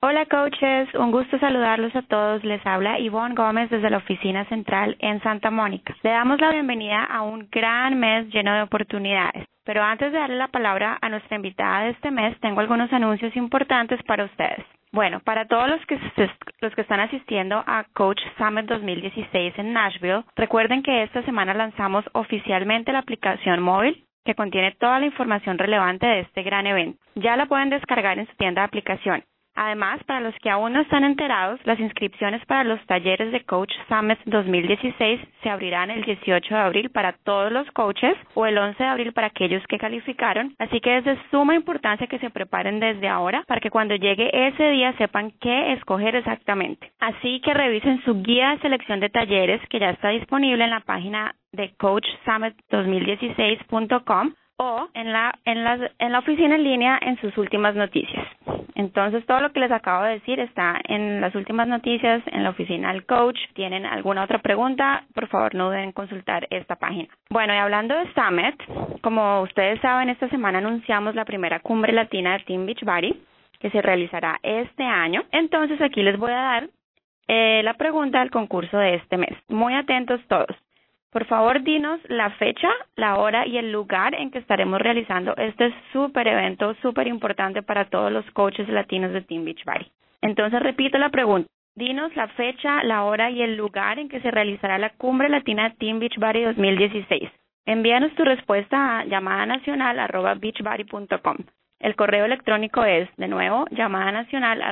Hola coaches, un gusto saludarlos a todos. Les habla Ivonne Gómez desde la oficina central en Santa Mónica. Le damos la bienvenida a un gran mes lleno de oportunidades. Pero antes de darle la palabra a nuestra invitada de este mes, tengo algunos anuncios importantes para ustedes. Bueno, para todos los que, los que están asistiendo a Coach Summit 2016 en Nashville, recuerden que esta semana lanzamos oficialmente la aplicación móvil que contiene toda la información relevante de este gran evento. Ya la pueden descargar en su tienda de aplicación. Además, para los que aún no están enterados, las inscripciones para los talleres de Coach Summit 2016 se abrirán el 18 de abril para todos los coaches o el 11 de abril para aquellos que calificaron. Así que es de suma importancia que se preparen desde ahora para que cuando llegue ese día sepan qué escoger exactamente. Así que revisen su guía de selección de talleres que ya está disponible en la página de coachsummit2016.com o en la, en, la, en la oficina en línea en sus últimas noticias. Entonces, todo lo que les acabo de decir está en las últimas noticias, en la oficina del coach. ¿Tienen alguna otra pregunta? Por favor, no duden en consultar esta página. Bueno, y hablando de Summit, como ustedes saben, esta semana anunciamos la primera cumbre latina de Team Beachbody que se realizará este año. Entonces, aquí les voy a dar eh, la pregunta del concurso de este mes. Muy atentos todos. Por favor, dinos la fecha, la hora y el lugar en que estaremos realizando este súper evento, súper importante para todos los coaches latinos de Team Beachbody. Entonces, repito la pregunta. Dinos la fecha, la hora y el lugar en que se realizará la Cumbre Latina Team Beachbody 2016. Envíanos tu respuesta a llamada nacional. El correo electrónico es, de nuevo, llamada nacional.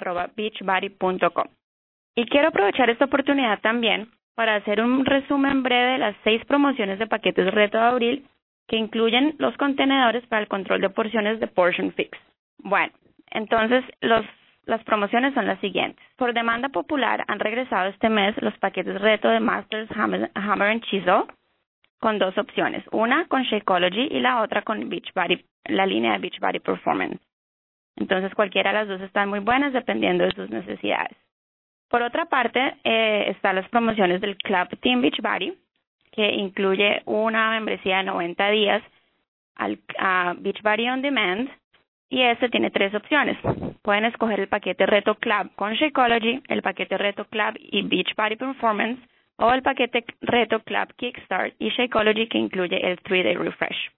Y quiero aprovechar esta oportunidad también para hacer un resumen breve de las seis promociones de paquetes reto de abril que incluyen los contenedores para el control de porciones de Portion Fix. Bueno, entonces los, las promociones son las siguientes. Por demanda popular han regresado este mes los paquetes reto de Masters Hammer, and Chisel con dos opciones, una con Shakeology y la otra con Beachbody, la línea de Beachbody Performance. Entonces cualquiera de las dos están muy buenas dependiendo de sus necesidades. Por otra parte, eh, están las promociones del Club Team Beachbody, que incluye una membresía de 90 días al, a Beachbody On Demand, y este tiene tres opciones. Pueden escoger el paquete Reto Club con Shakeology, el paquete Reto Club y Beachbody Performance, o el paquete Reto Club Kickstart y Shakeology que incluye el 3-Day Refresh.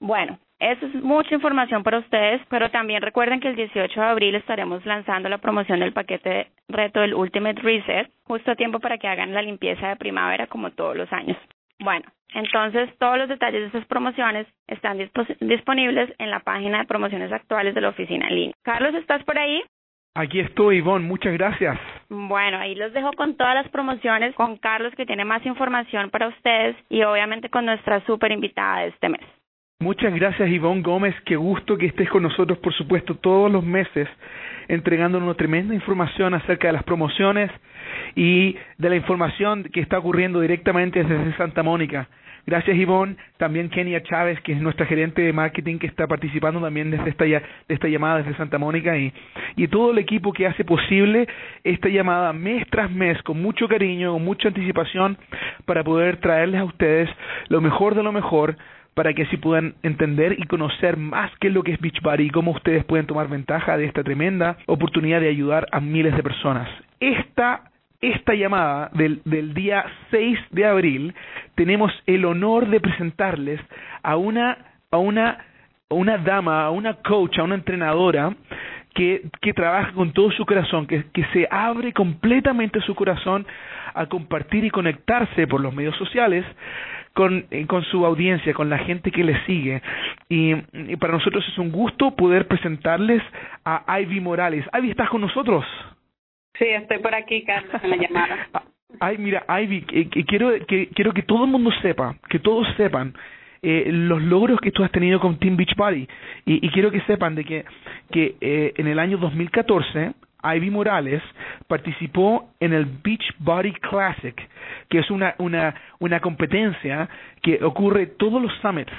Bueno, eso es mucha información para ustedes, pero también recuerden que el 18 de abril estaremos lanzando la promoción del paquete reto del Ultimate Reset, justo a tiempo para que hagan la limpieza de primavera como todos los años. Bueno, entonces todos los detalles de estas promociones están disponibles en la página de promociones actuales de la oficina en línea. Carlos, ¿estás por ahí? Aquí estoy, Ivonne, muchas gracias. Bueno, ahí los dejo con todas las promociones, con Carlos que tiene más información para ustedes y obviamente con nuestra súper invitada de este mes. Muchas gracias Ivonne Gómez, qué gusto que estés con nosotros, por supuesto, todos los meses, entregándonos tremenda información acerca de las promociones y de la información que está ocurriendo directamente desde Santa Mónica. Gracias Ivonne, también Kenia Chávez, que es nuestra gerente de marketing, que está participando también desde esta, de esta llamada desde Santa Mónica. Y, y todo el equipo que hace posible esta llamada mes tras mes con mucho cariño, con mucha anticipación para poder traerles a ustedes lo mejor de lo mejor para que así puedan entender y conocer más qué es lo que es Beachbody y cómo ustedes pueden tomar ventaja de esta tremenda oportunidad de ayudar a miles de personas. Esta esta llamada del, del, día 6 de abril tenemos el honor de presentarles a una, a una, a una dama, a una coach, a una entrenadora que, que trabaja con todo su corazón, que, que se abre completamente su corazón a compartir y conectarse por los medios sociales con, eh, con su audiencia, con la gente que le sigue. Y, para nosotros es un gusto poder presentarles a Ivy Morales. Ivy, ¿estás con nosotros? Sí, estoy por aquí, Carlos, en la llamada. Ay, mira, Ivy, quiero, que, quiero que todo el mundo sepa, que todos sepan eh, los logros que tú has tenido con Team Beachbody. Y, y quiero que sepan de que, que eh, en el año 2014 Ivy Morales participó en el Beach Body Classic, que es una, una, una competencia que ocurre todos los summits.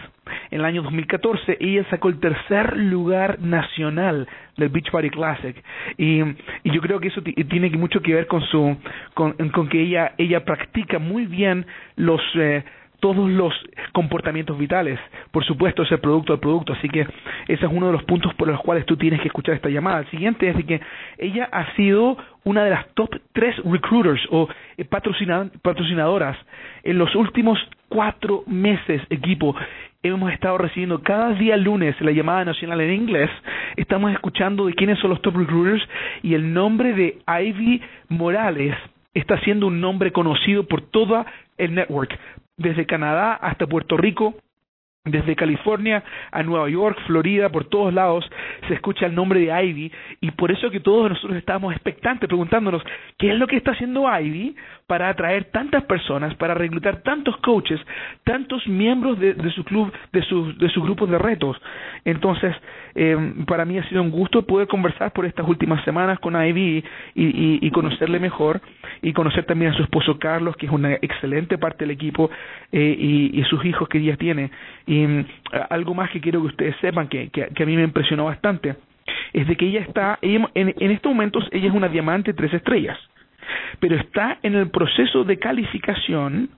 En el año 2014 ella sacó el tercer lugar nacional del Beach Body Classic y, yo creo que eso tiene mucho que ver con su con, con que ella ella practica muy bien los eh, todos los comportamientos vitales. Por supuesto, es el producto del producto, así que ese es uno de los puntos por los cuales tú tienes que escuchar esta llamada. El siguiente es de que ella ha sido una de las top tres recruiters o eh, patrocinadoras en los últimos cuatro meses, equipo. Hemos estado recibiendo cada día lunes la llamada nacional en inglés. Estamos escuchando de quiénes son los top recruiters y el nombre de Ivy Morales está siendo un nombre conocido por toda el network desde Canadá hasta Puerto Rico, desde California a Nueva York, Florida, por todos lados se escucha el nombre de Ivy y por eso que todos nosotros estábamos expectantes preguntándonos qué es lo que está haciendo Ivy para atraer tantas personas, para reclutar tantos coaches, tantos miembros de, su club, de sus de sus grupos de retos. Entonces, eh, para mí ha sido un gusto poder conversar por estas últimas semanas con Ivy y, y, conocerle mejor y conocer también a su esposo Carlos, que es una excelente parte del equipo eh, y, y sus hijos que ella tiene. Y mm, algo más que quiero que ustedes sepan que, que, a mí me impresionó bastante es de que ella está, en, en estos momentos ella es una diamante tres estrellas pero está en el proceso de calificación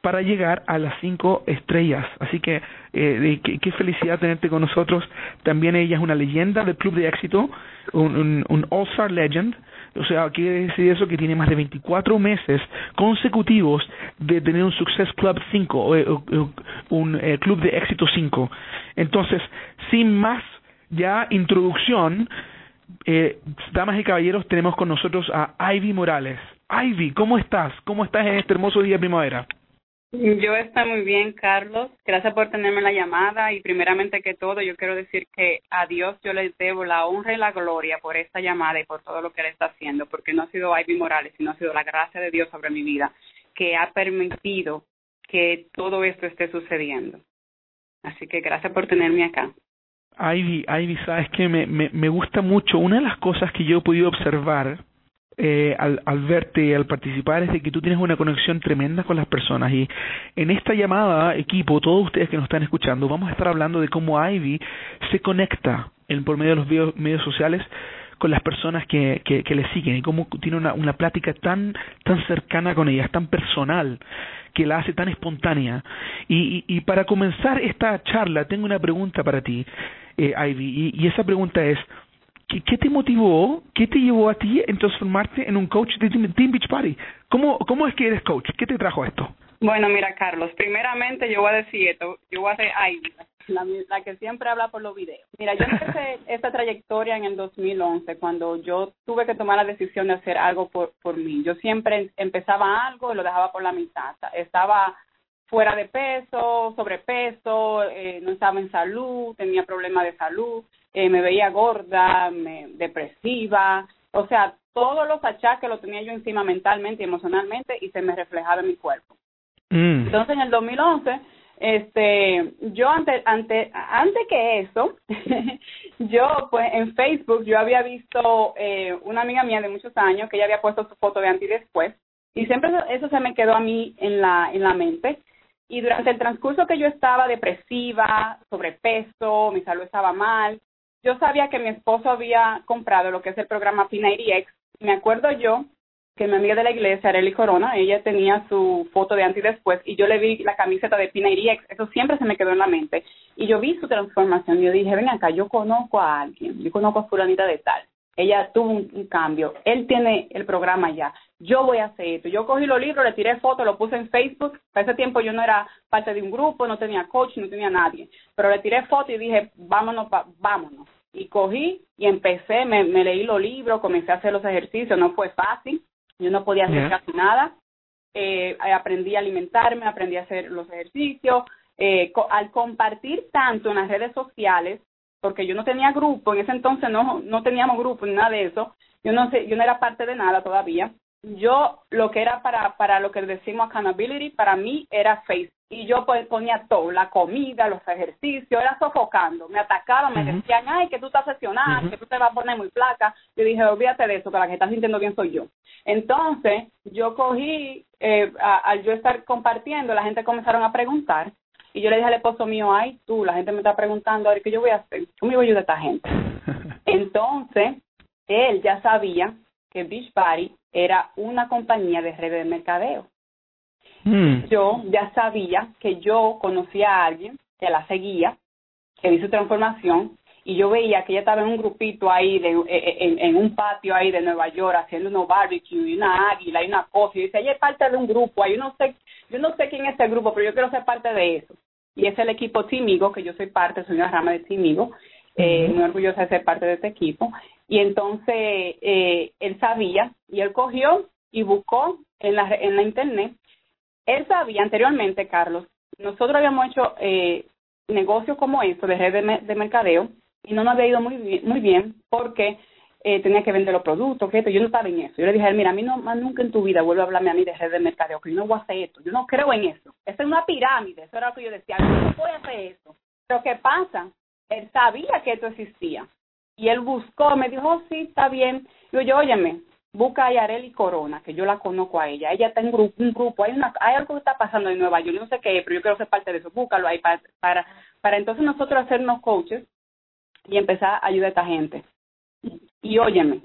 para llegar a las cinco estrellas. Así que eh, qué, felicidad tenerte con nosotros. También ella es una leyenda del club de éxito, un, un, All-Star Legend. O sea, quiere decir eso que tiene más de 24 meses consecutivos de tener un Success Club 5, o, un eh, club de éxito 5. Entonces, sin más ya introducción, eh, damas y caballeros, tenemos con nosotros a Ivy Morales. Ivy, ¿cómo estás? ¿Cómo estás en este hermoso día de primavera? Yo estoy muy bien, Carlos. Gracias por tenerme la llamada y primeramente que todo, yo quiero decir que a Dios yo le debo la honra y la gloria por esta llamada y por todo lo que él está haciendo, porque no ha sido Ivy Morales, sino ha sido la gracia de Dios sobre mi vida que ha permitido que todo esto esté sucediendo. Así que gracias por tenerme acá. Ivy, Ivy, sabes que me, me, me gusta mucho. Una de las cosas que yo he podido observar eh, al, verte y al participar es de que tú tienes una conexión tremenda con las personas y en esta llamada equipo, todos ustedes que nos están escuchando, vamos a estar hablando de cómo Ivy se conecta en, por medio de los medios, sociales con las personas que, le siguen y cómo tiene una, una plática tan, tan cercana con ellas, tan personal, que la hace tan espontánea. Y, y, y para comenzar esta charla, tengo una pregunta para ti eh, Ivy, y, esa pregunta es, ¿qué, ¿qué, te motivó, qué te llevó a ti en transformarte en un coach de Team, Beach Party? ¿Cómo, ¿Cómo es que eres coach? ¿Qué te trajo esto? Bueno, mira, Carlos, primeramente yo voy a decir esto, yo voy a ser Ivy, la, la, que siempre habla por los videos. Mira, yo empecé esta trayectoria en el 2011, cuando yo tuve que tomar la decisión de hacer algo por, por mí. Yo siempre empezaba algo y lo dejaba por la mitad. Estaba fuera de peso, sobrepeso, eh, no estaba en salud, tenía problemas de salud, eh, me veía gorda, me, depresiva, o sea, todos los achaques los tenía yo encima mentalmente y emocionalmente y se me reflejaba en mi cuerpo. Mm. Entonces, en el 2011, este, yo antes, antes, antes que eso, yo pues en Facebook yo había visto eh, una amiga mía de muchos años que ella había puesto su foto de antes y después y siempre eso, eso se me quedó a mí en la en la mente y durante el transcurso que yo estaba depresiva, sobrepeso, mi salud estaba mal, yo sabía que mi esposo había comprado lo que es el programa P90X. Me acuerdo yo que mi amiga de la iglesia, Arely Corona, ella tenía su foto de antes y después y yo le vi la camiseta de P90X. Eso siempre se me quedó en la mente. Y yo vi su transformación yo dije, ven acá, yo conozco a alguien, yo conozco a fulanita de tal ella tuvo un, cambio, él tiene el programa ya, yo voy a hacer esto. Yo cogí los libros, le tiré fotos, lo puse en Facebook. Para ese tiempo yo no era parte de un grupo, no tenía coach, no tenía nadie. Pero le tiré fotos y dije, vámonos, vámonos. Y cogí y empecé, me, leí los libros, comencé a hacer los ejercicios. No fue fácil, yo no podía hacer casi nada. Eh, aprendí a alimentarme, aprendí a hacer los ejercicios. Eh, al compartir tanto en las redes sociales, porque yo no tenía grupo, en ese entonces no, no teníamos grupo ni nada de eso, yo no sé, yo no era parte de nada todavía. Yo lo que era para, para lo que decimos accountability, para mí era Facebook. Y yo pues ponía todo, la comida, los ejercicios, era sofocando. Me atacaban, me decían, ay, que tú estás sesionada, que tú te vas a poner muy placa. Yo dije, olvídate de eso, que la que está sintiendo bien soy yo. Entonces, yo cogí, eh, al yo estar compartiendo, la gente comenzaron a preguntar y yo le dije al esposo mío, ay, tú, la gente me está preguntando, a ver, ¿qué yo voy a hacer? ¿Cómo voy a ayudar a esta gente? Entonces, él ya sabía que Beach Party era una compañía de redes de mercadeo. Mm. Yo ya sabía que yo conocía a alguien que la seguía, que vi su transformación, y yo veía que ella estaba en un grupito ahí, de, e, e, en, un patio ahí de Nueva York, haciendo unos barbecue y una águila y una cosa, y dice, ella es parte de un grupo, ahí yo no sé, yo no sé quién es ese grupo, pero yo quiero ser parte de eso. Y es el equipo Timigo, que yo soy parte, soy una rama de Timigo, eh, muy orgullosa de ser parte de este equipo. Y entonces eh, él sabía y él cogió y buscó en la, en la internet. Él sabía anteriormente, Carlos, nosotros habíamos hecho eh, negocios como esto de red de, mercadeo y no nos había ido muy bien, muy bien porque eh, tenía que vender los productos, que yo no estaba en eso. Yo le dije, mira, a mí no, más nunca en tu vida vuelve a hablarme a mí de red de mercadeo, que yo no voy a hacer esto, yo no creo en eso. Eso es una pirámide, eso era lo que yo decía, yo no voy a hacer eso. Pero ¿qué pasa? Él sabía que esto existía y él buscó, me dijo, oh, sí, está bien. Yo, yo, óyeme, busca a Yareli Corona, que yo la conozco a ella. Ella está en grupo, un grupo, hay, una, hay algo que está pasando en Nueva York, yo no sé qué, pero yo quiero ser parte de eso. Búscalo ahí para, para, para entonces nosotros hacernos coaches y empezar a ayudar a esta gente. Y, óyeme,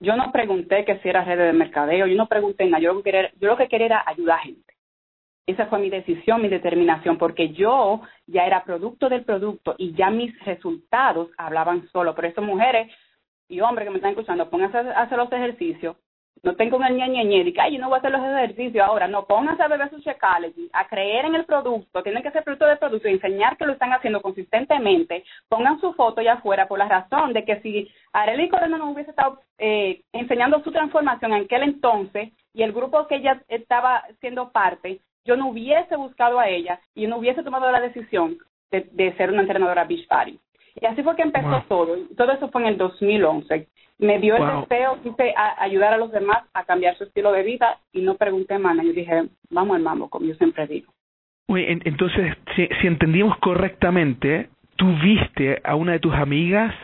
yo no pregunté que si era red de mercadeo, yo no pregunté nada, yo lo que quería, yo lo que quería era ayudar a gente. Esa fue mi decisión, mi determinación, porque yo ya era producto del producto y ya mis resultados hablaban solo. Por eso, mujeres y hombres que me están escuchando, pónganse a hacer los ejercicios. No tengo un ñeñeñe y que, ay, yo no voy a hacer los ejercicios ahora. No, pónganse a beber su Checology, a creer en el producto. Tienen que ser producto del producto y enseñar que lo están haciendo consistentemente. Pongan su foto allá afuera por la razón de que si Arely Corona no hubiese estado eh, enseñando su transformación en aquel entonces y el grupo que ella estaba siendo parte, yo no hubiese buscado a ella y no hubiese tomado la decisión de, ser una entrenadora Beach Party. Y así fue que empezó todo. Todo eso fue en el 2011. Me dio el deseo, quise ayudar a los demás a cambiar su estilo de vida y no pregunté más. Yo dije, vamos al mambo, como yo siempre digo. entonces, si, si entendimos correctamente, tú viste a una de tus amigas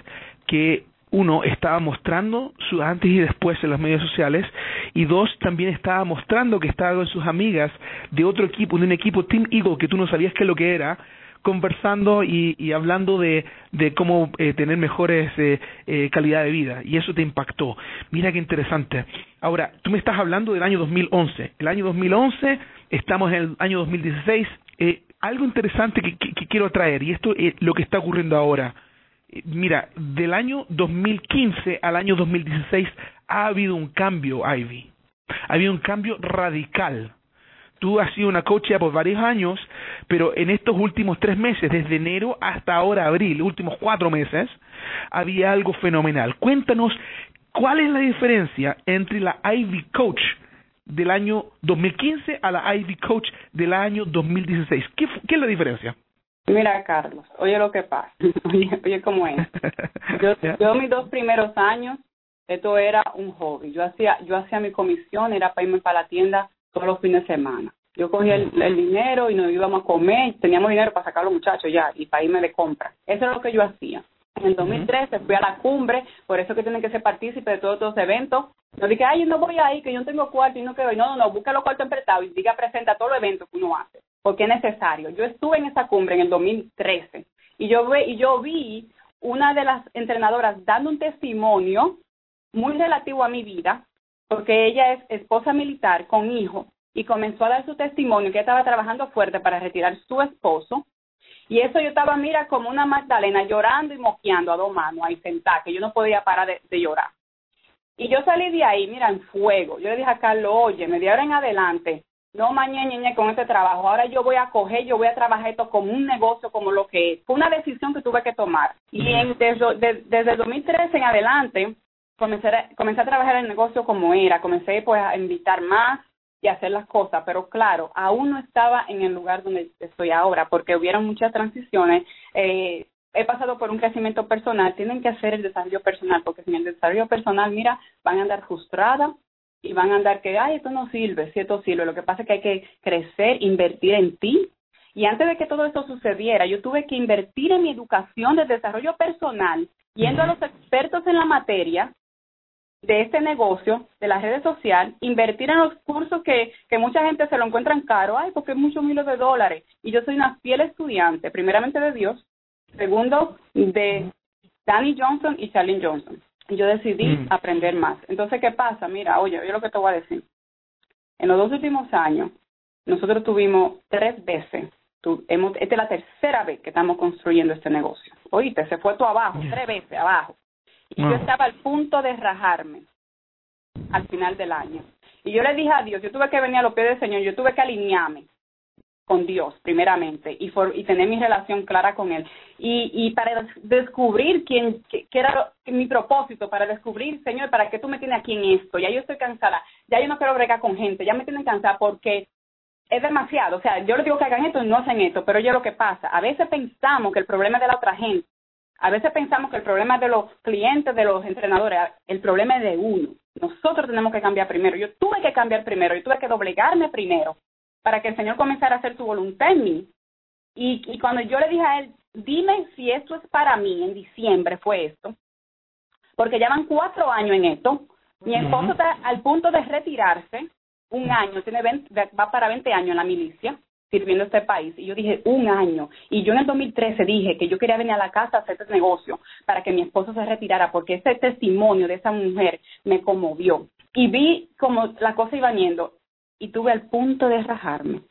que uno, estaba mostrando su antes y después en los medios sociales y dos, también estaba mostrando que estaba con sus amigas de otro equipo, de un equipo Team Eagle que tú no sabías qué es lo que era, conversando y, y hablando de, de cómo eh, tener mejores eh, eh, calidad de vida y eso te impactó. Mira qué interesante. Ahora, tú me estás hablando del año 2011. El año 2011, estamos en el año 2016. Eh, algo interesante que, que, que quiero traer y esto es lo que está ocurriendo ahora mira, del año 2015 al año 2016 ha habido un cambio, Ivy. Ha habido un cambio radical. Tú has sido una coach ya por varios años, pero en estos últimos tres meses, desde enero hasta ahora abril, últimos cuatro meses, había algo fenomenal. Cuéntanos cuál es la diferencia entre la Ivy Coach del año 2015 a la Ivy Coach del año 2016. ¿Qué, qué es la diferencia? Mira, Carlos, oye lo que pasa, oye, oye cómo es. Yo, yo mis dos primeros años, esto era un hobby. Yo hacía, yo hacía mi comisión, era para irme para la tienda todos los fines de semana. Yo cogía el, dinero y nos íbamos a comer, teníamos dinero para sacar a los muchachos ya y para irme de compra. Eso es lo que yo hacía. En el 2013 fui a la cumbre, por eso que tienen que ser partícipes de todos estos eventos. No dije, ay, yo no voy ahí, que yo no tengo cuarto y no quiero. No, no, no, busca los cuartos emprestados y diga, presenta todos los eventos que uno hace porque es necesario. Yo estuve en esa cumbre en el 2013 y yo, ve, y yo vi una de las entrenadoras dando un testimonio muy relativo a mi vida, porque ella es esposa militar con hijo y comenzó a dar su testimonio que estaba trabajando fuerte para retirar su esposo. Y eso yo estaba, mira, como una Magdalena llorando y moqueando a dos manos ahí sentada, que yo no podía parar de, de llorar. Y yo salí de ahí, mira, en fuego. Yo le dije a Carlos, oye, me de ahora en adelante, no mañana con este trabajo. Ahora yo voy a coger, yo voy a trabajar esto como un negocio, como lo que es. Fue una decisión que tuve que tomar. Y en, desde, desde el 2013 en adelante, comencé a, comencé a trabajar el negocio como era. Comencé pues a invitar más y hacer las cosas. Pero claro, aún no estaba en el lugar donde estoy ahora, porque hubieron muchas transiciones. Eh, he pasado por un crecimiento personal, tienen que hacer el desarrollo personal, porque sin el desarrollo personal, mira, van a andar frustradas, y van a andar que, ay, esto no sirve, si esto sirve. Lo que pasa es que hay que crecer, invertir en ti. Y antes de que todo esto sucediera, yo tuve que invertir en mi educación de desarrollo personal, yendo a los expertos en la materia de este negocio, de las redes sociales, invertir en los cursos que, que mucha gente se lo encuentran caro, ay, porque es muchos miles de dólares. Y yo soy una fiel estudiante, primeramente de Dios, segundo de Danny Johnson y Charlene Johnson yo decidí mm. aprender más. Entonces, ¿qué pasa? Mira, oye, yo lo que te voy a decir. En los dos últimos años, nosotros tuvimos tres veces, hemos, esta es la tercera vez que estamos construyendo este negocio. Oíste, se fue todo abajo, tres veces abajo. Y yo estaba al punto de rajarme al final del año. Y yo le dije a Dios, yo tuve que venir a los pies del Señor, yo tuve que alinearme con Dios primeramente y, y tener mi relación clara con Él. Y, y para descubrir quién, qué, era mi propósito, para descubrir, Señor, ¿para qué tú me tienes aquí en esto? Ya yo estoy cansada, ya yo no quiero bregar con gente, ya me tienen cansada porque es demasiado. O sea, yo les digo que hagan esto y no hacen esto, pero yo lo que pasa, a veces pensamos que el problema es de la otra gente, a veces pensamos que el problema es de los clientes, de los entrenadores, el problema es de uno. Nosotros tenemos que cambiar primero. Yo tuve que cambiar primero, yo tuve que doblegarme primero para que el Señor comenzara a hacer su voluntad en mí. Y, y cuando yo le dije a él, dime si esto es para mí, en diciembre fue esto, porque ya van cuatro años en esto. Mi esposo está al punto de retirarse, un año, tiene va para 20 años en la milicia, sirviendo a este país. Y yo dije, un año. Y yo en el 2013 dije que yo quería venir a la casa a hacer este negocio para que mi esposo se retirara, porque ese testimonio de esa mujer me conmovió. Y vi como la cosa iba yendo y tuve al punto de rajarme.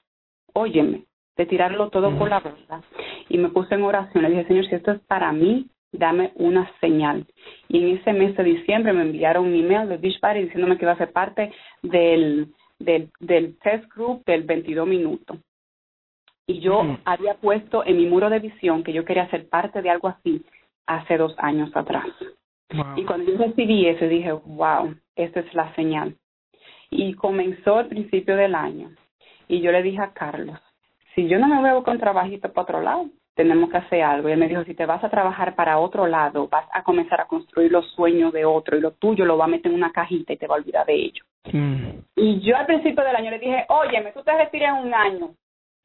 Óyeme, de tirarlo todo por la borda. Y me puse en oración. Le dije, Señor, si esto es para mí, dame una señal. Y en ese mes de diciembre me enviaron un email de Beachbody diciéndome que iba a ser parte del, del, del test group del 22 minutos y yo había puesto en mi muro de visión que yo quería ser parte de algo así hace dos años atrás. Y cuando yo recibí eso, dije, wow, esta es la señal. Y comenzó al principio del año. Y yo le dije a Carlos, si yo no me veo con trabajito para otro lado, tenemos que hacer algo. Y él me dijo, si te vas a trabajar para otro lado, vas a comenzar a construir los sueños de otro y lo tuyo lo va a meter en una cajita y te va a olvidar de ello. Mm. Y yo al principio del año le dije, óyeme, tú te retiras en un año,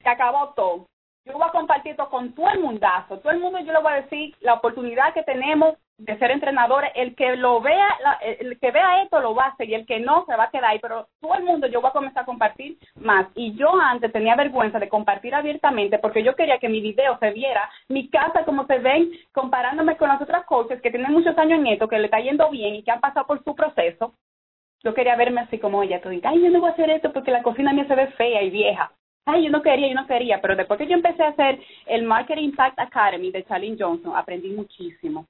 se acabó todo. Yo voy a compartir esto con todo el mundazo. Todo el mundo yo le voy a decir la oportunidad que tenemos de ser entrenadores. El que lo vea, el que vea esto lo va a hacer y el que no se va a quedar ahí. Pero todo el mundo yo voy a comenzar a compartir más. Y yo antes tenía vergüenza de compartir abiertamente porque yo quería que mi video se viera, mi casa como se ven, comparándome con las otras coaches que tienen muchos años en esto, que le está yendo bien y que han pasado por su proceso. Yo quería verme así como ella. Todo, ay, yo no voy a hacer esto porque la cocina mía se ve fea y vieja ay, yo no quería, yo no quería, pero después que yo empecé a hacer el Marketing Impact Academy de Charlene Johnson, aprendí muchísimo.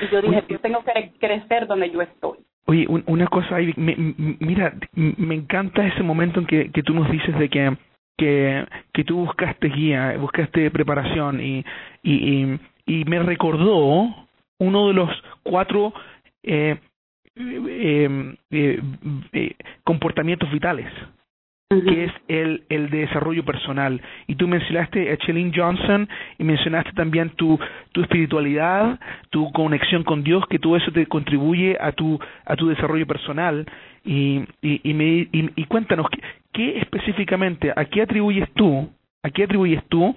Y yo dije, yo tengo que crecer donde yo estoy. Oye, una cosa, mira, me encanta ese momento en que, que tú nos dices de que, que, que tú buscaste guía, buscaste preparación y, y, y, me recordó uno de los cuatro eh, eh, eh, comportamientos vitales que es el, el desarrollo personal. Y tú mencionaste a Chelene Johnson y mencionaste también tu, tu espiritualidad, tu conexión con Dios, que todo eso te contribuye a tu, a tu desarrollo personal. Y, y, y, me, y, cuéntanos, ¿qué, ¿qué, específicamente, a qué atribuyes tú, a qué atribuyes tú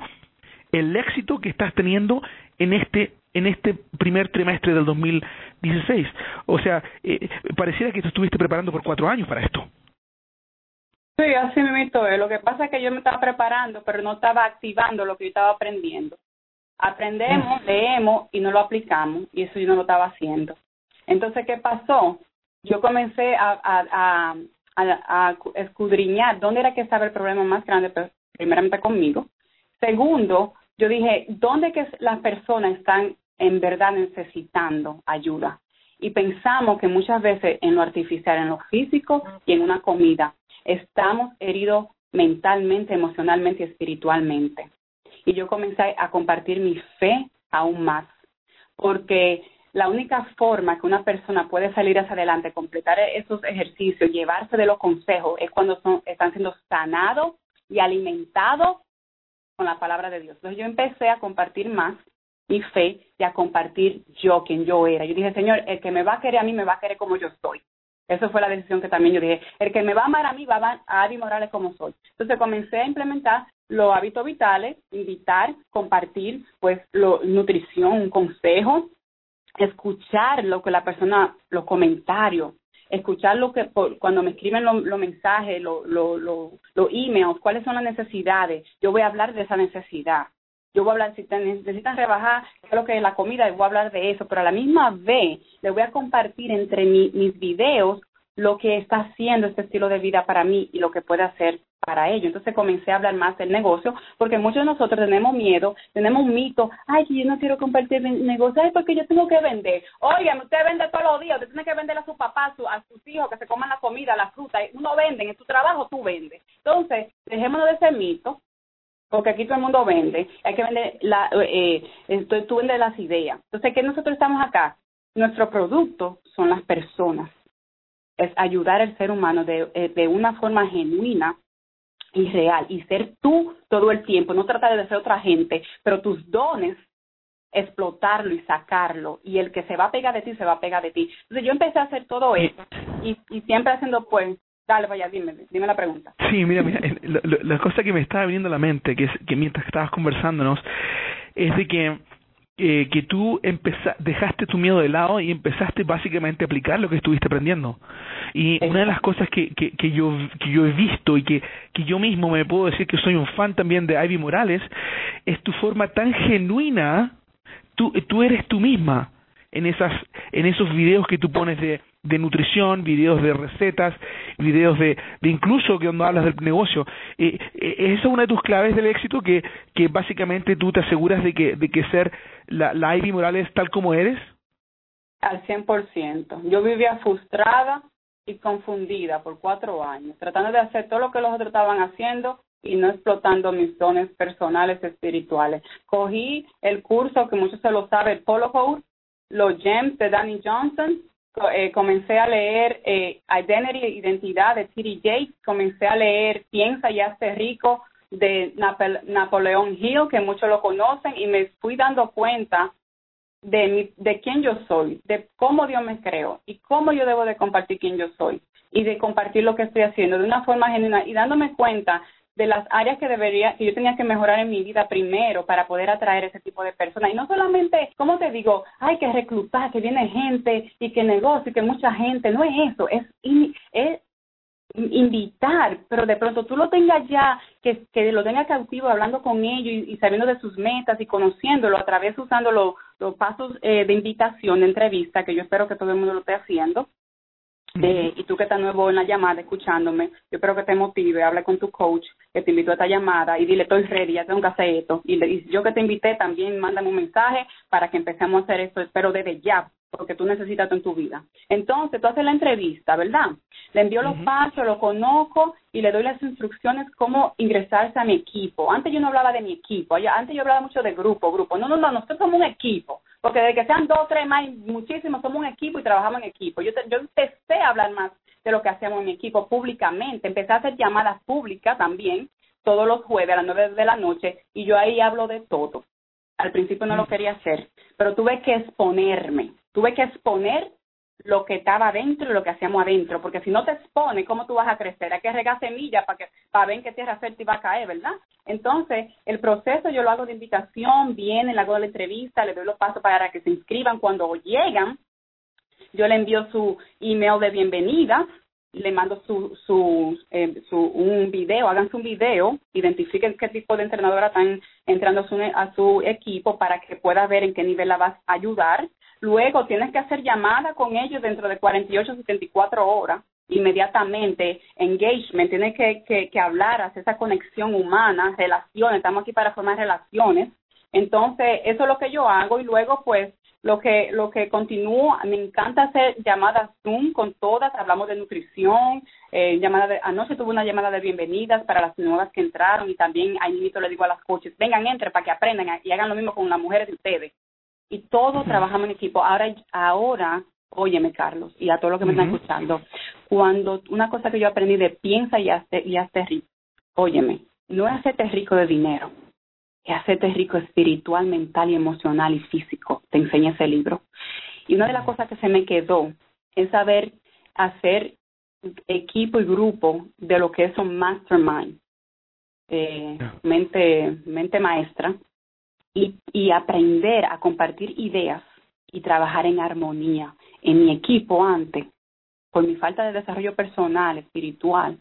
el éxito que estás teniendo en este en este primer trimestre del 2016. O sea, eh, pareciera que tú estuviste preparando por cuatro años para esto. Sí, así me es. Lo que pasa es que yo me estaba preparando, pero no estaba activando lo que yo estaba aprendiendo. Aprendemos, mm. leemos y no lo aplicamos, y eso yo no lo estaba haciendo. Entonces, ¿qué pasó? Yo comencé a, a, a, a escudriñar dónde era que estaba el problema más grande, pues, primeramente conmigo. Segundo, yo dije, ¿dónde que las personas están en verdad necesitando ayuda? Y pensamos que muchas veces en lo artificial, en lo físico y en una comida, estamos heridos mentalmente, emocionalmente y espiritualmente. Y yo comencé a compartir mi fe aún más, porque la única forma que una persona puede salir hacia adelante, completar esos ejercicios, llevarse de los consejos, es cuando son, están siendo sanados y alimentados con la palabra de Dios. Entonces yo empecé a compartir más mi fe y a compartir yo, quien yo era. Yo dije, Señor, el que me va a querer a mí, me va a querer como yo soy. Esa fue la decisión que también yo dije, el que me va a amar a mí va a Adi Morales como soy. Entonces comencé a implementar los hábitos vitales, invitar, compartir, pues, lo, nutrición, consejo, escuchar lo que la persona, los comentarios, escuchar lo que cuando me escriben los mensajes, los lo, lo, lo emails, cuáles son las necesidades. Yo voy a hablar de esa necesidad. Yo voy a hablar, si necesitan rebajar, lo que la comida, voy a hablar de eso, pero a la misma vez le voy a compartir entre mis videos lo que está haciendo este estilo de vida para mí y lo que puede hacer para ello. Entonces comencé a hablar más del negocio, porque muchos de nosotros tenemos miedo, tenemos un mito, ay, que yo no quiero compartir mi negocio, ay, porque yo tengo que vender. Oigan, usted vende todos los días, usted tiene que vender a su papá, a, a sus hijos, que se coman la comida, la fruta, uno vende, en tu trabajo tú vendes. Entonces, dejémonos de ese mito, porque aquí todo el mundo vende, hay que vender, la, eh, eh tú vendes las ideas. Entonces, ¿qué nosotros estamos acá? Nuestro producto son las personas es ayudar al ser humano de, eh, de una forma genuina y real y ser tú todo el tiempo, no tratar de ser otra gente, pero tus dones explotarlo y sacarlo y el que se va a pegar de ti se va a pegar de ti. Entonces yo empecé a hacer todo eso y, y siempre haciendo pues, dale vaya, dime, dime la pregunta. Sí, mira, mira, la, la cosa que me estaba viniendo a la mente, que, es, que mientras estabas conversándonos, es de que eh, que tú dejaste tu miedo de lado y empezaste básicamente a aplicar lo que estuviste aprendiendo. Y una de las cosas que, que, que, yo, que yo he visto y que, que yo mismo me puedo decir que soy un fan también de Ivy Morales, es tu forma tan genuina, tú, tú eres tú misma en, esas, en esos videos que tú pones de, de nutrición, videos de recetas, videos de, de incluso que cuando hablas del negocio. Eh, eh, esa es una de tus claves del éxito que, que básicamente tú te aseguras de que, de que ser la, Ivy Morales tal como eres. Al 100%. Yo vivía frustrada y confundida por cuatro años, tratando de hacer todo lo que los otros estaban haciendo y no explotando mis dones personales espirituales. Cogí el curso que muchos se lo saben, el Polo Code, los gems de Danny Johnson, eh, comencé a leer eh, Identity, Identidad de T.D. Jakes, comencé a leer Piensa y hazte rico de Napoleón Hill, que muchos lo conocen, y me fui dando cuenta de, mi, de quién yo soy, de cómo Dios me creó y cómo yo debo de compartir quién yo soy y de compartir lo que estoy haciendo de una forma genuina y dándome cuenta de las áreas que debería, que yo tenía que mejorar en mi vida primero para poder atraer ese tipo de personas. Y no solamente, ¿cómo te digo? Hay que reclutar, que viene gente y que negocio y que mucha gente. No es eso, es, es invitar, pero de pronto tú lo tengas ya, que, que lo tengas cautivo hablando con ellos y, sabiendo de sus metas y conociéndolo a través usando los pasos eh, de invitación, de entrevista, que yo espero que todo el mundo lo esté haciendo y tú que estás nuevo en la llamada escuchándome, yo espero que te motive, habla con tu coach que te invitó a esta llamada y dile, estoy ready, ya tengo que hacer esto. Y, y yo que te invité también, mándame un mensaje para que empecemos a hacer esto, espero desde ya, porque tú necesitas en tu vida. Entonces, tú haces la entrevista, ¿verdad? Le envío los pasos, lo conozco y le doy las instrucciones cómo ingresarse a mi equipo. Antes yo no hablaba de mi equipo, antes yo hablaba mucho de grupo, grupo. No, no, no, nosotros somos un equipo, porque de que sean dos, tres más, muchísimos, somos un equipo y trabajamos en equipo. Yo, yo empecé a hablar más de lo que hacemos en mi equipo públicamente, empecé a hacer llamadas públicas también todos los jueves a las nueve de la noche y yo ahí hablo de todo. Al principio no lo quería hacer, pero tuve que exponerme Tuve que exponer lo que estaba adentro y lo que hacíamos adentro, porque si no te expones, ¿cómo tú vas a crecer? Hay que regar semillas para que para ver en qué tierra fértil va a caer, ¿verdad? Entonces, el proceso yo lo hago de invitación, viene, le hago la entrevista, le doy los pasos para que se inscriban cuando llegan. Yo le envío su email de bienvenida, le mando su, su, eh, su un video, háganse un video, identifiquen qué tipo de entrenadora están entrando a su, a su equipo para que pueda ver en qué nivel la vas a ayudar Luego tienes que hacer llamada con ellos dentro de 48 a 74 horas inmediatamente, engagement, tienes que, que, que hablar, hacer esa conexión humana, relaciones, estamos aquí para formar relaciones. Entonces, eso es lo que yo hago y luego pues lo que lo que continúo, me encanta hacer llamadas Zoom con todas, hablamos de nutrición, eh, llamada de, anoche tuve una llamada de bienvenidas para las nuevas que entraron y también ahí mismo le digo a las coaches, vengan, entre para que aprendan y hagan lo mismo con las mujeres de ustedes y todos trabajamos en equipo. Ahora, ahora, óyeme, Carlos, y a todos los que me están escuchando, cuando una cosa que yo aprendí de piensa y hazte, y hazte rico, óyeme, no es hacerte rico de dinero, es hacerte rico espiritual, mental y emocional y físico. Te enseña ese libro. Y una de las cosas que se me quedó es saber hacer equipo y grupo de lo que es un mastermind, eh, mente, mente maestra, y, y aprender a compartir ideas y trabajar en armonía. En mi equipo antes, por mi falta de desarrollo personal, espiritual,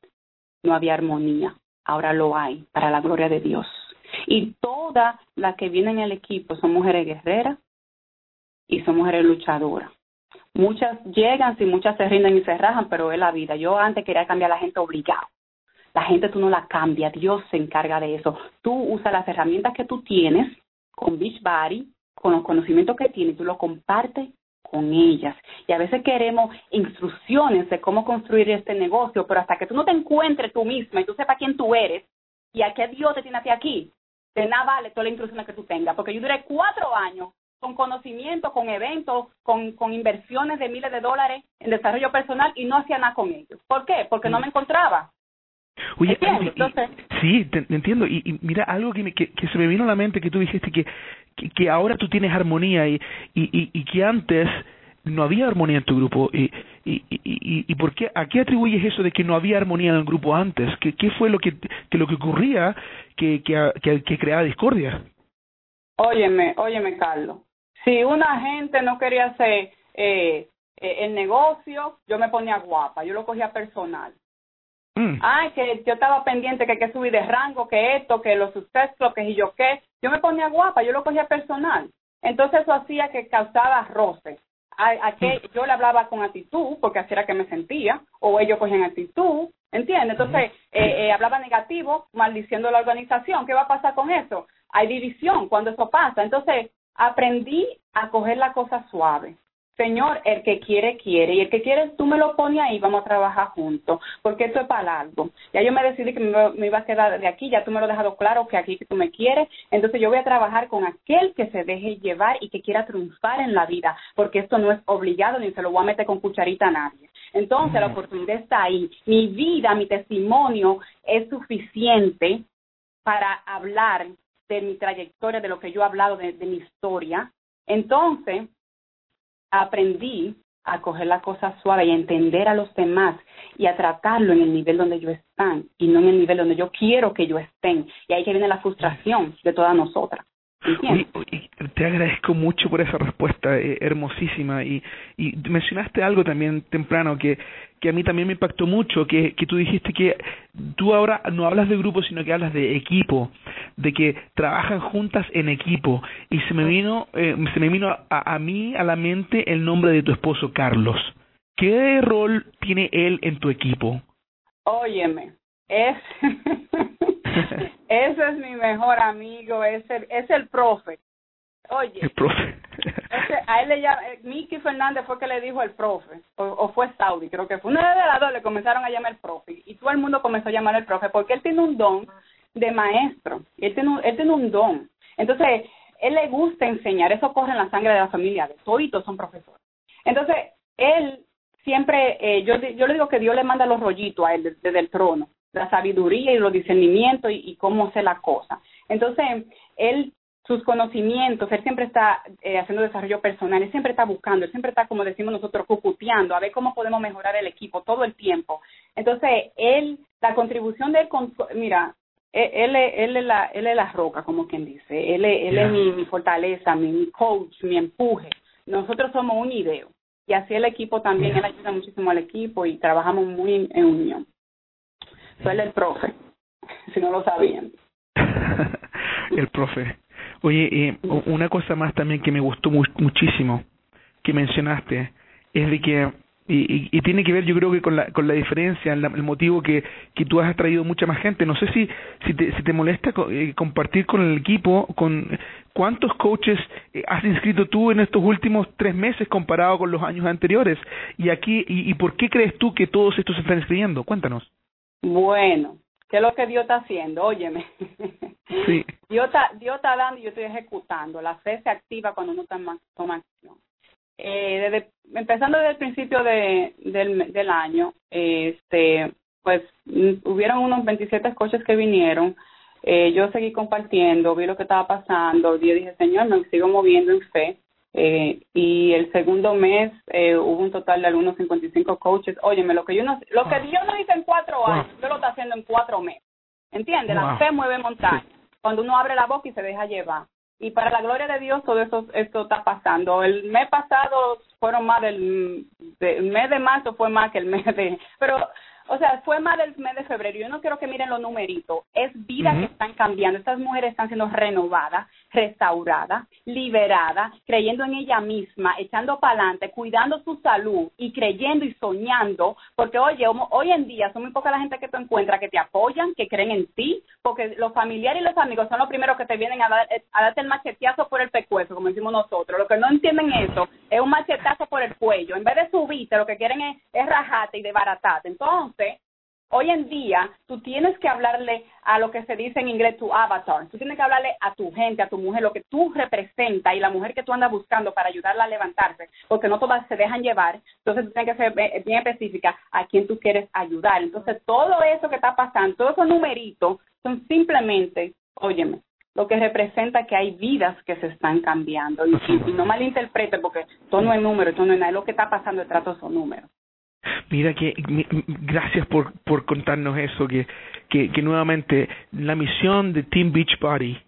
no había armonía. Ahora lo hay, para la gloria de Dios. Y todas las que vienen al equipo son mujeres guerreras y son mujeres luchadoras. Muchas llegan, si muchas se rinden y se rajan, pero es la vida. Yo antes quería cambiar a la gente obligado. La gente tú no la cambias, Dios se encarga de eso. Tú usas las herramientas que tú tienes con Beachbody, con los conocimientos que tienes, tú lo compartes con ellas. Y a veces queremos instrucciones de cómo construir este negocio, pero hasta que tú no te encuentres tú misma y tú sepas quién tú eres y a qué Dios te tiene a ti aquí, de nada vale todas las instrucciones que tú tengas. Porque yo duré cuatro años con conocimiento, con eventos, con, con inversiones de miles de dólares en desarrollo personal y no hacía nada con ellos. ¿Por qué? Porque no mm. me encontraba. Oye, sí, te, entiendo. Y, mira, algo que, que, que, se me vino a la mente que tú dijiste que, que, ahora tú tienes armonía y, y, y, que antes no había armonía en tu grupo. Y, y, y, y, por qué, ¿A qué atribuyes eso de que no había armonía en el grupo antes? ¿Qué, qué fue lo que, que, lo que ocurría que, que, que, creaba discordia? Óyeme, óyeme, Carlos si una gente no quería hacer eh, eh, el negocio, yo me ponía guapa, yo lo cogía personal. Mm. Ay, que yo estaba pendiente que que subir de rango, que esto, que los sucesos, que yo qué. Yo me ponía guapa, yo lo cogía personal. Entonces eso hacía que causaba roces. A, que mm. yo le hablaba con actitud, porque así era que me sentía, o ellos cogían actitud, ¿entiendes? Entonces, eh, eh, hablaba negativo, maldiciendo la organización. ¿Qué va a pasar con eso? Hay división cuando eso pasa. Entonces, aprendí a coger la cosa suave. Señor, el que quiere, quiere. Y el que quiere, tú me lo pones ahí, vamos a trabajar juntos. Porque esto es para largo. Ya yo me decidí que me, iba a quedar de aquí, ya tú me lo has dejado claro que aquí que tú me quieres. Entonces yo voy a trabajar con aquel que se deje llevar y que quiera triunfar en la vida. Porque esto no es obligado ni se lo voy a meter con cucharita a nadie. Entonces la oportunidad está ahí. Mi vida, mi testimonio es suficiente para hablar de mi trayectoria, de lo que yo he hablado, de, mi historia. Entonces, aprendí a coger la cosa suave y a entender a los demás y a tratarlo en el nivel donde yo están y no en el nivel donde yo quiero que yo estén. Y ahí que viene la frustración de todas nosotras te agradezco mucho por esa respuesta eh, hermosísima y, y mencionaste algo también temprano que, que a mí también me impactó mucho, que, que tú dijiste que tú ahora no hablas de grupo sino que hablas de equipo, de que trabajan juntas en equipo y se me vino, eh, se me vino a, a mí a la mente el nombre de tu esposo Carlos. ¿Qué rol tiene él en tu equipo? Óyeme, es Ese es mi mejor amigo, es el, es el profe. Oye, el profe. a él le llama, eh, Miki Fernández fue que le dijo el profe, o, fue Saudi, creo que fue. Una de las dos le comenzaron a llamar el profe, y todo el mundo comenzó a llamar el profe, porque él tiene un don de maestro, él tiene un, él tiene un don. Entonces, él le gusta enseñar, eso corre en la sangre de la familia, de todos son profesores. Entonces, él siempre, eh, yo, yo le digo que Dios le manda los rollitos a él desde el trono la sabiduría y los discernimientos y, cómo hacer la cosa. Entonces, él, sus conocimientos, él siempre está eh, haciendo desarrollo personal, él siempre está buscando, él siempre está, como decimos nosotros, cucuteando, a ver cómo podemos mejorar el equipo todo el tiempo. Entonces, él, la contribución de él, mira, e, él, él, es la, él es la roca, como quien dice, él, él es mi, fortaleza, mi, coach, mi empuje. Nosotros somos un ideo. Y así el equipo también, él ayuda muchísimo al equipo y trabajamos muy en unión. Soy el profe, si no lo sabían. el profe. Oye, eh, una cosa más también que me gustó muchísimo que mencionaste es de que y, y, tiene que ver yo creo que con la, con la diferencia, el motivo que, que tú has atraído mucha más gente. No sé si, si, te, si te molesta eh, compartir con el equipo, con cuántos coaches eh, has inscrito tú en estos últimos tres meses comparado con los años anteriores. Y aquí, y, y por qué crees tú que todos estos se están inscribiendo? Cuéntanos. Bueno, ¿qué es lo que Dios está haciendo? Óyeme. Sí. Dios, está, Dios está dando y yo estoy ejecutando. La fe se activa cuando uno toma, acción. Eh, desde, empezando desde el principio de, del, del año, este, pues mm, hubieron unos 27 coches que vinieron. Eh, yo seguí compartiendo, vi lo que estaba pasando. Yo dije, Señor, me sigo moviendo en fe. Eh, y el segundo mes eh, hubo un total de algunos 55 coaches. Óyeme, lo que yo no, lo que Dios no hizo en cuatro años, yo lo está haciendo en cuatro meses. ¿Entiendes? La fe mueve montañas. Cuando uno abre la boca y se deja llevar. Y para la gloria de Dios todo eso esto está pasando. El mes pasado fueron más del el mes de marzo fue más que el mes de pero o sea, fue más del mes de febrero. Yo no quiero que miren los numeritos. Es vida que están cambiando. Estas mujeres están siendo renovadas, restauradas, liberadas, creyendo en ella misma, echando para adelante, cuidando su salud y creyendo y soñando. Porque, oye, hoy en día son muy poca la gente que tú encuentras que te apoyan, que creen en ti, porque los familiares y los amigos son los primeros que te vienen a, dar, a darte el macheteazo por el pecuezo, como decimos nosotros. Lo que no entienden eso es un machetazo por el cuello. En vez de subirte, lo que quieren es, es rajarte y desbaratarte. Entonces, hoy en día tú tienes que hablarle a lo que se dice en inglés tu avatar, tú tienes que hablarle a tu gente, a tu mujer, lo que tú representas y la mujer que tú andas buscando para ayudarla a levantarse, porque no todas se dejan llevar, entonces tú tienes que ser bien específica a quién tú quieres ayudar. Entonces todo eso que está pasando, todos esos numeritos son simplemente, óyeme, lo que representa que hay vidas que se están cambiando. Y, y, no malinterprete, porque todo no es número, todo no es nada, lo que está pasando detrás de esos números. Mira que gracias por, por contarnos eso, que, que, nuevamente la misión de Team Beachbody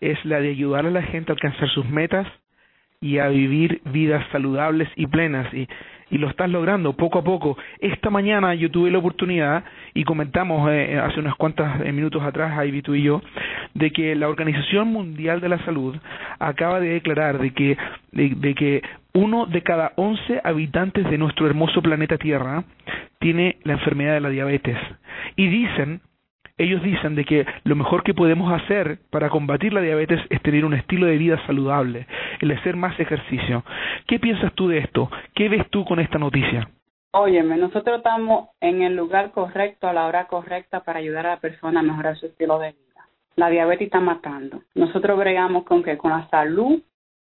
es la de ayudar a la gente a alcanzar sus metas y a vivir vidas saludables y plenas. Y, y lo estás logrando poco a poco. Esta mañana yo tuve la oportunidad y comentamos eh, hace unos cuantos eh, minutos atrás, Ivy, tú y yo, de que la Organización Mundial de la Salud acaba de declarar de que, de, que uno de cada once habitantes de nuestro hermoso planeta Tierra tiene la enfermedad de la diabetes. Y dicen ellos dicen de que lo mejor que podemos hacer para combatir la diabetes es tener un estilo de vida saludable, el hacer más ejercicio. ¿Qué piensas tú de esto? ¿Qué ves tú con esta noticia? Óyeme, nosotros estamos en el lugar correcto a la hora correcta para ayudar a la persona a mejorar su estilo de vida. La diabetes está matando. Nosotros bregamos con que con la salud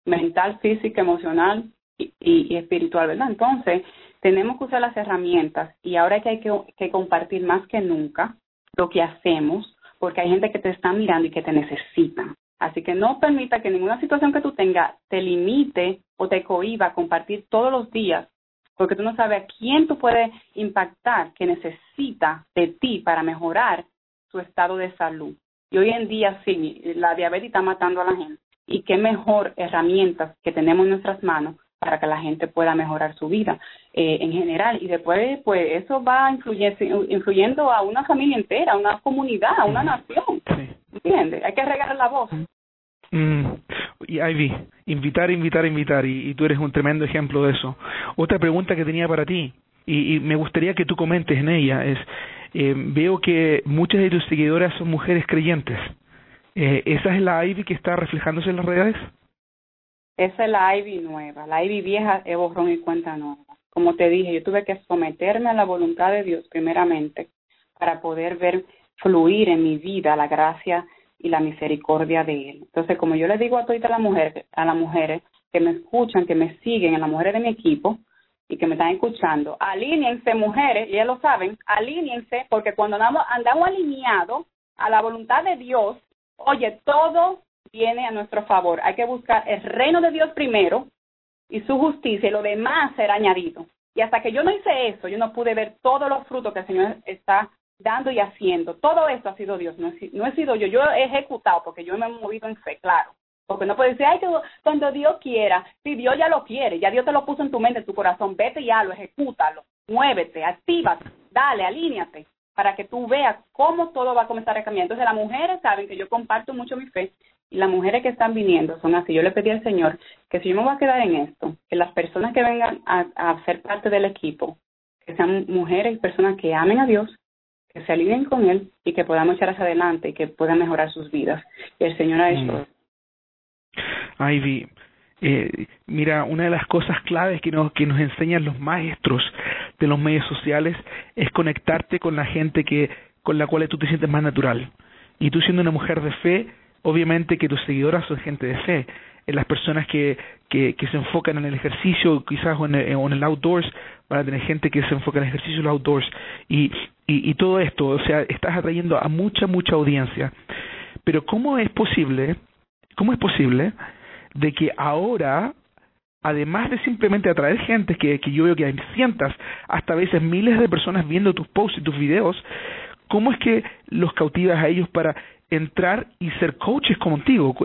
mental, física, emocional y, y, espiritual, ¿verdad? Entonces, tenemos que usar las herramientas y ahora que hay que compartir más que nunca lo que hacemos, porque hay gente que te está mirando y que te necesita. Así que no permita que ninguna situación que tú tengas te limite o te cohiba a compartir todos los días, porque tú no sabes a quién tú puedes impactar que necesita de ti para mejorar su estado de salud. Y hoy en día sí, la diabetes está matando a la gente. Y qué mejor herramientas que tenemos en nuestras manos para que la gente pueda mejorar su vida eh, en general. Y después, pues eso va influyendo, influyendo a una familia entera, a una comunidad, a una nación. ¿Entiendes? Hay que regar la voz. Mm. Y Ivy, invitar, invitar, invitar, y, y, tú eres un tremendo ejemplo de eso. Otra pregunta que tenía para ti, y, y me gustaría que tú comentes en ella, es, eh, veo que muchas de tus seguidoras son mujeres creyentes. Eh, ¿Esa es la Ivy que está reflejándose en las redes? Esa es la Ivy nueva. La Ivy vieja es borrón y cuenta nueva. Como te dije, yo tuve que someterme a la voluntad de Dios primeramente para poder ver fluir en mi vida la gracia y la misericordia de Él. Entonces, como yo le digo a todas las mujeres, a las mujeres que me escuchan, que me siguen, a las mujeres de mi equipo y que me están escuchando, alíñense mujeres, ya lo saben, alíñense, porque cuando andamos, andamos alineados a la voluntad de Dios, oye, todo viene a nuestro favor. Hay que buscar el reino de Dios primero y su justicia y lo demás será añadido. Y hasta que yo no hice eso, yo no pude ver todos los frutos que el Señor está dando y haciendo. Todo esto ha sido Dios, no he, sido yo. Yo he ejecutado porque yo me he movido en fe, claro. Porque no puede decir, ay, cuando Dios quiera, si Dios ya lo quiere, ya Dios te lo puso en tu mente, en tu corazón, vete y hazlo, ejecútalo, muévete, actívate, dale, alíñate para que tú veas cómo todo va a comenzar a cambiar. Entonces las mujeres saben que yo comparto mucho mi fe y las mujeres que están viniendo son así. Yo le pedí al Señor que si yo me voy a quedar en esto, que las personas que vengan a, a ser parte del equipo, que sean mujeres y personas que amen a Dios, que se alineen con Él y que podamos echar hacia adelante y que puedan mejorar sus vidas. Y el Señor ha hecho. Ivy, eh, mira, una de las cosas claves que nos, que nos enseñan los maestros de los medios sociales es conectarte con la gente que con la cual tú te sientes más natural. Y tú siendo una mujer de fe, obviamente que tus seguidoras son gente de fe. En las personas que, que, se enfocan en el ejercicio, quizás o en el, el outdoors, van a tener gente que se enfoca en el ejercicio los outdoors. Y, y, y todo esto, o sea, estás atrayendo a mucha, mucha audiencia. Pero ¿cómo es posible, cómo es posible de que ahora además de simplemente atraer gente que, yo veo que hay cientos, hasta veces miles de personas viendo tus posts y tus videos, ¿cómo es que los cautivas a ellos para entrar y ser coaches contigo?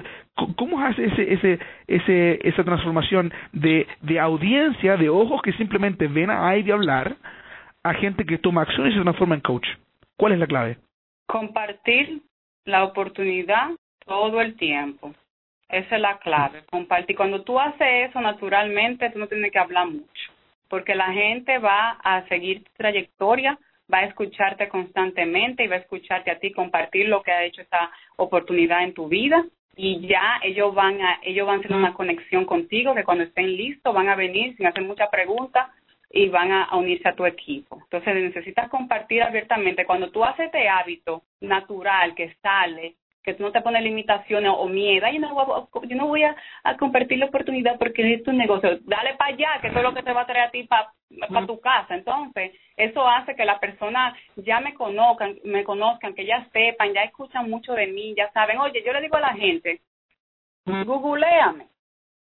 ¿Cómo hace ese, ese, ese, esa transformación de, de audiencia, de ojos que simplemente ven a Ivy hablar, a gente que toma acción y se transforma en coach? ¿Cuál es la clave? Compartir la oportunidad todo el tiempo. Esa es la clave. Compartir. Cuando tú haces eso naturalmente, tú no tienes que hablar mucho, porque la gente va a seguir tu trayectoria, va a escucharte constantemente y va a escucharte a ti compartir lo que ha hecho esa oportunidad en tu vida y ya ellos van a ellos van a hacer una conexión contigo que cuando estén listos van a venir sin hacer muchas preguntas y van a, unirse a tu equipo. Entonces necesitas compartir abiertamente. Cuando tú haces este hábito natural que sale, que tú no te pones limitaciones o miedo, yo no voy, a, yo no voy a, compartir la oportunidad porque es tu negocio. Dale para allá, que eso es lo que te va a traer a ti para tu casa. Entonces, eso hace que las personas ya me conozcan, me conozcan, que ya sepan, ya escuchan mucho de mí, ya saben, oye, yo le digo a la gente, googleame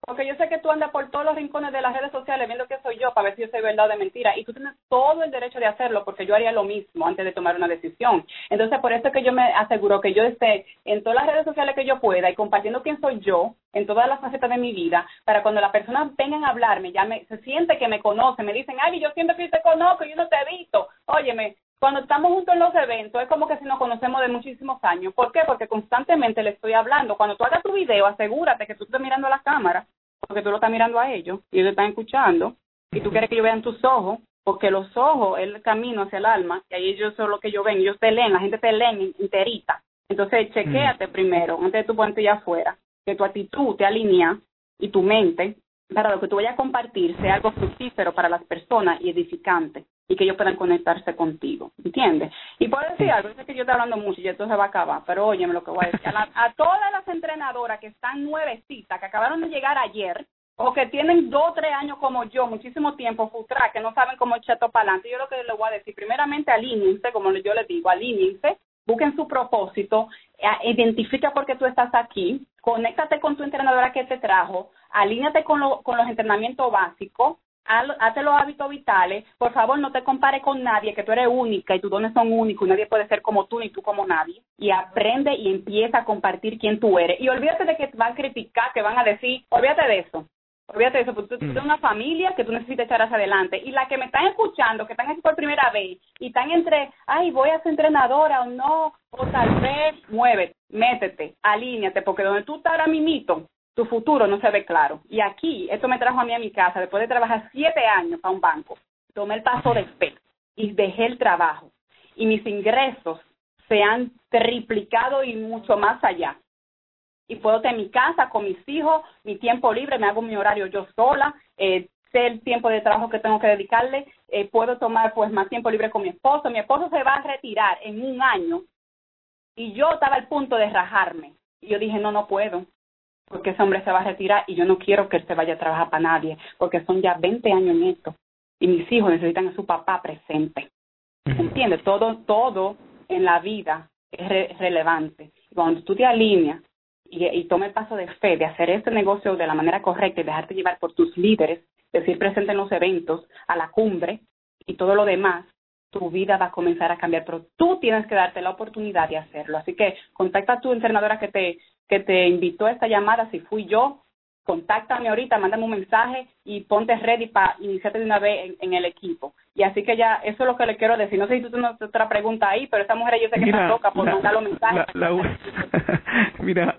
porque yo sé que tú andas por todos los rincones de las redes sociales viendo que soy yo para ver si yo soy verdad o de mentira. Y tú tienes todo el derecho de hacerlo porque yo haría lo mismo antes de tomar una decisión. Entonces, por eso es que yo me aseguro que yo esté en todas las redes sociales que yo pueda y compartiendo quién soy yo en todas las facetas de mi vida para cuando las personas vengan a hablarme, ya me, se siente que me conocen, me dicen, ay, yo siento que te conozco, yo no te he visto. Óyeme, cuando estamos juntos en los eventos es como que si nos conocemos de muchísimos años. ¿Por qué? Porque constantemente le estoy hablando. Cuando tú hagas tu video, asegúrate que tú estés mirando a la cámara porque tú lo estás mirando a ellos y ellos están escuchando y tú quieres que ellos vean tus ojos, porque los ojos es el camino hacia el alma y ahí ellos son lo que ellos ven, ellos te leen, la gente te leen enterita. Entonces, chequéate mm. primero, antes de tu ponerte ya afuera, que tu actitud te alinea y tu mente para lo que tú vayas a compartir sea algo fructífero para las personas y edificante y que ellos puedan conectarse contigo, ¿entiendes? Y puedo decir algo, sé que yo estoy hablando mucho y esto se va a acabar, pero óyeme lo que voy a decir. A, todas las entrenadoras que están nuevecitas, que acabaron de llegar ayer, o que tienen dos o tres años como yo, muchísimo tiempo, frustrar, que no saben cómo echar todo para adelante, yo lo que les voy a decir, primeramente alíñense, como yo les digo, alíñense, busquen su propósito, eh, identifica por qué tú estás aquí, conéctate con tu entrenadora que te trajo, alíñate con, lo, con los entrenamientos básicos, hazte los hábitos vitales, por favor no te compares con nadie, que tú eres única y tus dones son únicos y nadie puede ser como tú ni tú como nadie. Y aprende y empieza a compartir quién tú eres. Y olvídate de que te van a criticar, que van a decir, olvídate de eso. Olvídate de eso, porque tú, tienes mm. una familia que tú necesitas echar hacia adelante. Y la que me están escuchando, que están aquí por primera vez, y están entre, ay, voy a ser entrenadora o no, o tal vez, muévete, métete, alíñate, porque donde tú estás ahora mimito, tu futuro no se ve claro. Y aquí, esto me trajo a mí a mi casa, después de trabajar siete años para un banco, tomé el paso de fe y dejé el trabajo. Y mis ingresos se han triplicado y mucho más allá. Y puedo tener mi casa con mis hijos, mi tiempo libre, me hago mi horario yo sola, eh, sé el tiempo de trabajo que tengo que dedicarle, eh, puedo tomar pues más tiempo libre con mi esposo. Mi esposo se va a retirar en un año y yo estaba al punto de rajarme. Y yo dije, no, no puedo porque ese hombre se va a retirar y yo no quiero que él se vaya a trabajar para nadie, porque son ya 20 años en esto y mis hijos necesitan a su papá presente. ¿Entiendes? Todo, todo en la vida es relevante. Cuando tú te alineas y, y tomas el paso de fe de hacer este negocio de la manera correcta y dejarte llevar por tus líderes, decir presente en los eventos, a la cumbre y todo lo demás, tu vida va a comenzar a cambiar, pero tú tienes que darte la oportunidad de hacerlo. Así que contacta a tu entrenadora que te, que te invitó a esta llamada, si fui yo, contáctame ahorita, mándame un mensaje y ponte ready para iniciarte de una vez en, el equipo. Y así que ya, eso es lo que le quiero decir. No sé si tú tienes otra pregunta ahí, pero esa mujer yo sé que está loca por mandar los mensajes. mira,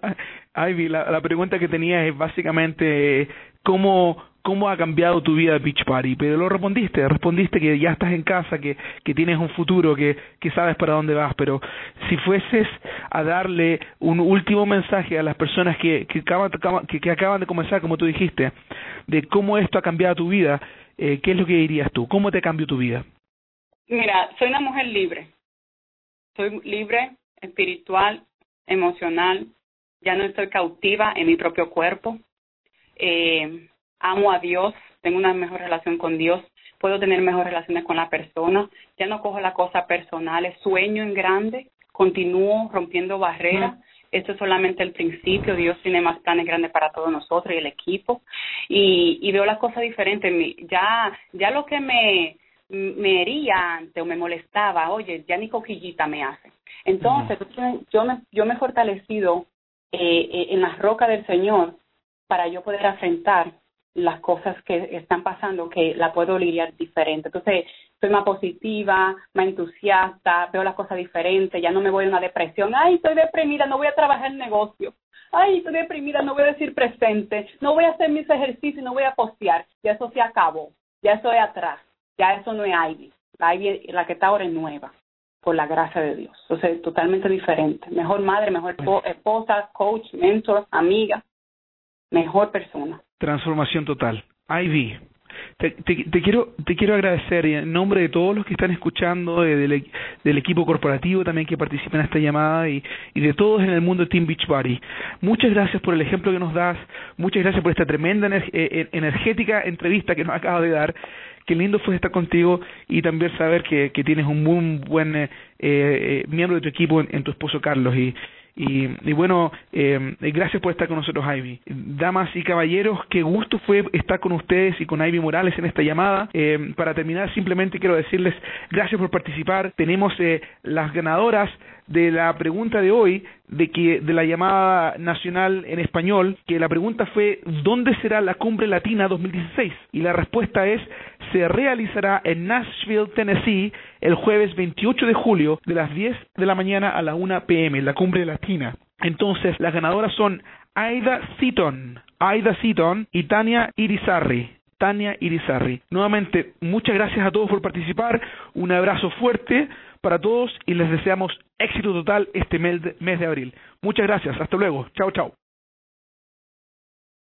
Ivy, la, la pregunta que tenía es básicamente cómo cómo ha cambiado tu vida Beach Party, pero lo respondiste, respondiste que ya estás en casa, que, que tienes un futuro, que, que sabes para dónde vas, pero si fueses a darle un último mensaje a las personas que, que, acaban, que, que acaban de comenzar, como tú dijiste, de cómo esto ha cambiado tu vida, eh, ¿qué es lo que dirías tú? ¿Cómo te cambió tu vida? Mira, soy una mujer libre. Soy libre, espiritual, emocional. Ya no estoy cautiva en mi propio cuerpo. Eh, amo a Dios, tengo una mejor relación con Dios, puedo tener mejores relaciones con la persona, ya no cojo la cosa personal, sueño en grande, continúo rompiendo barreras. Esto es solamente el principio, Dios tiene más planes grandes para todos nosotros y el equipo. Y, y veo las cosas diferentes. Ya, ya lo que me, me hería antes o me molestaba, oye, ya ni coquillita me hace. Entonces, yo, me, yo me he fortalecido eh, eh, en las rocas del Señor para yo poder afrontar las cosas que están pasando que la puedo lidiar diferente. Entonces, soy más positiva, más entusiasta, veo las cosas diferentes, ya no me voy a una depresión, ay, estoy deprimida, no voy a trabajar en negocio, ay, estoy deprimida, no voy a decir presente, no voy a hacer mis ejercicios, no voy a postear, ya eso se acabó, ya eso es atrás, ya eso no es Ivy, la Ivy, la que está ahora es nueva, por la gracia de Dios, entonces totalmente diferente, mejor madre, mejor esposa, coach, mentor, amiga, mejor persona. Transformación total. Ivy, te, te, quiero te quiero agradecer en nombre de todos los que están escuchando, del, del, equipo corporativo también que participa en esta llamada y, de todos en el mundo de Team Beachbody. Muchas gracias por el ejemplo que nos das, muchas gracias por esta tremenda eh, eh, energética entrevista que nos acabas de dar. Qué lindo fue estar contigo y también saber que, que tienes un muy buen eh, eh, miembro de tu equipo en, en tu esposo Carlos y, y, y bueno, eh, gracias por estar con nosotros, Ivy. Damas y caballeros, qué gusto fue estar con ustedes y con Ivy Morales en esta llamada. Eh, para terminar, simplemente quiero decirles gracias por participar. Tenemos eh, las ganadoras de la pregunta de hoy, de que de la llamada nacional en español, que la pregunta fue ¿dónde será la cumbre latina 2016? Y la respuesta es se realizará en Nashville, Tennessee, el jueves 28 de julio de las 10 de la mañana a la 1 pm, la cumbre latina. Entonces, las ganadoras son Aida Seaton, Aida Seaton y Tania Irizarry. Tania Irizarry. Nuevamente, muchas gracias a todos por participar, un abrazo fuerte para todos y les deseamos éxito total este mes de, abril. Muchas gracias, hasta luego, chao chao.